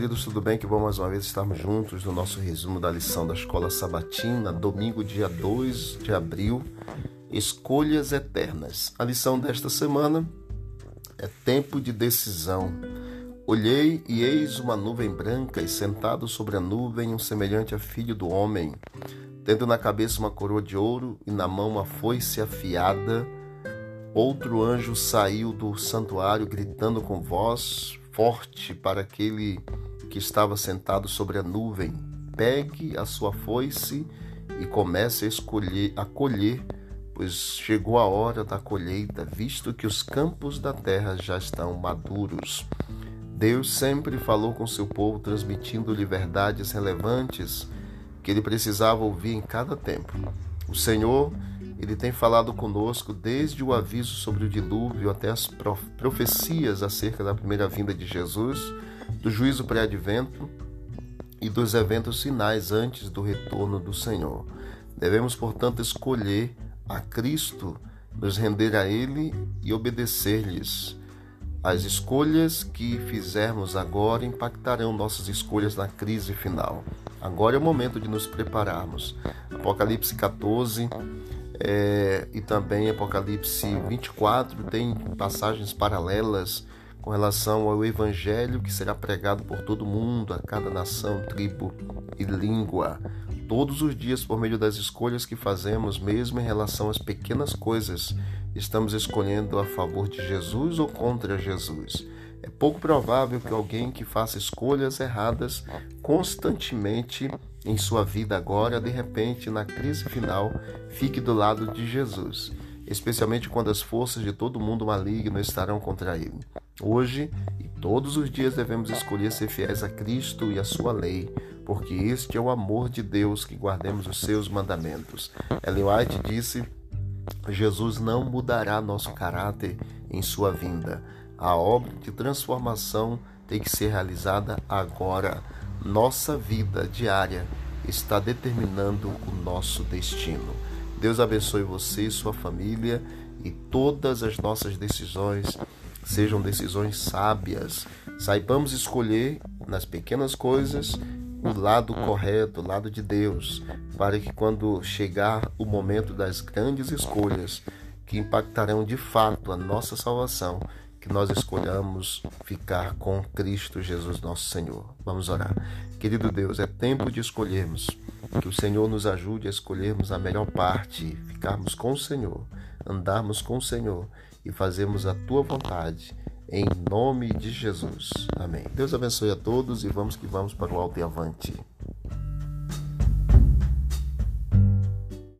queridos, tudo bem? Que bom mais uma vez estarmos juntos no nosso resumo da lição da Escola Sabatina, domingo, dia 2 de abril, Escolhas Eternas. A lição desta semana é Tempo de Decisão. Olhei e eis uma nuvem branca, e sentado sobre a nuvem um semelhante a filho do homem, tendo na cabeça uma coroa de ouro e na mão uma foice afiada. Outro anjo saiu do santuário gritando com voz forte para aquele que estava sentado sobre a nuvem: pegue a sua foice e comece a escolher, a colher, pois chegou a hora da colheita, visto que os campos da terra já estão maduros. Deus sempre falou com seu povo, transmitindo-lhe verdades relevantes que ele precisava ouvir em cada tempo. O Senhor ele tem falado conosco desde o aviso sobre o dilúvio até as profecias acerca da primeira vinda de Jesus, do juízo pré-advento e dos eventos finais antes do retorno do Senhor. Devemos, portanto, escolher a Cristo, nos render a Ele e obedecer-lhes. As escolhas que fizermos agora impactarão nossas escolhas na crise final. Agora é o momento de nos prepararmos. Apocalipse 14, é, e também Apocalipse 24 tem passagens paralelas com relação ao evangelho que será pregado por todo mundo, a cada nação, tribo e língua. Todos os dias, por meio das escolhas que fazemos, mesmo em relação às pequenas coisas, estamos escolhendo a favor de Jesus ou contra Jesus. É pouco provável que alguém que faça escolhas erradas constantemente em sua vida agora, de repente, na crise final, fique do lado de Jesus, especialmente quando as forças de todo mundo maligno estarão contra ele. Hoje e todos os dias devemos escolher ser fiéis a Cristo e a sua lei, porque este é o amor de Deus que guardemos os seus mandamentos. Ellen White disse: Jesus não mudará nosso caráter em sua vinda a obra de transformação tem que ser realizada agora. Nossa vida diária está determinando o nosso destino. Deus abençoe você e sua família e todas as nossas decisões sejam decisões sábias. Saibamos escolher nas pequenas coisas o lado correto, o lado de Deus, para que quando chegar o momento das grandes escolhas que impactarão de fato a nossa salvação, que nós escolhamos ficar com Cristo Jesus, nosso Senhor. Vamos orar. Querido Deus, é tempo de escolhermos. Que o Senhor nos ajude a escolhermos a melhor parte, ficarmos com o Senhor, andarmos com o Senhor e fazermos a tua vontade. Em nome de Jesus. Amém. Deus abençoe a todos e vamos que vamos para o alto e avante.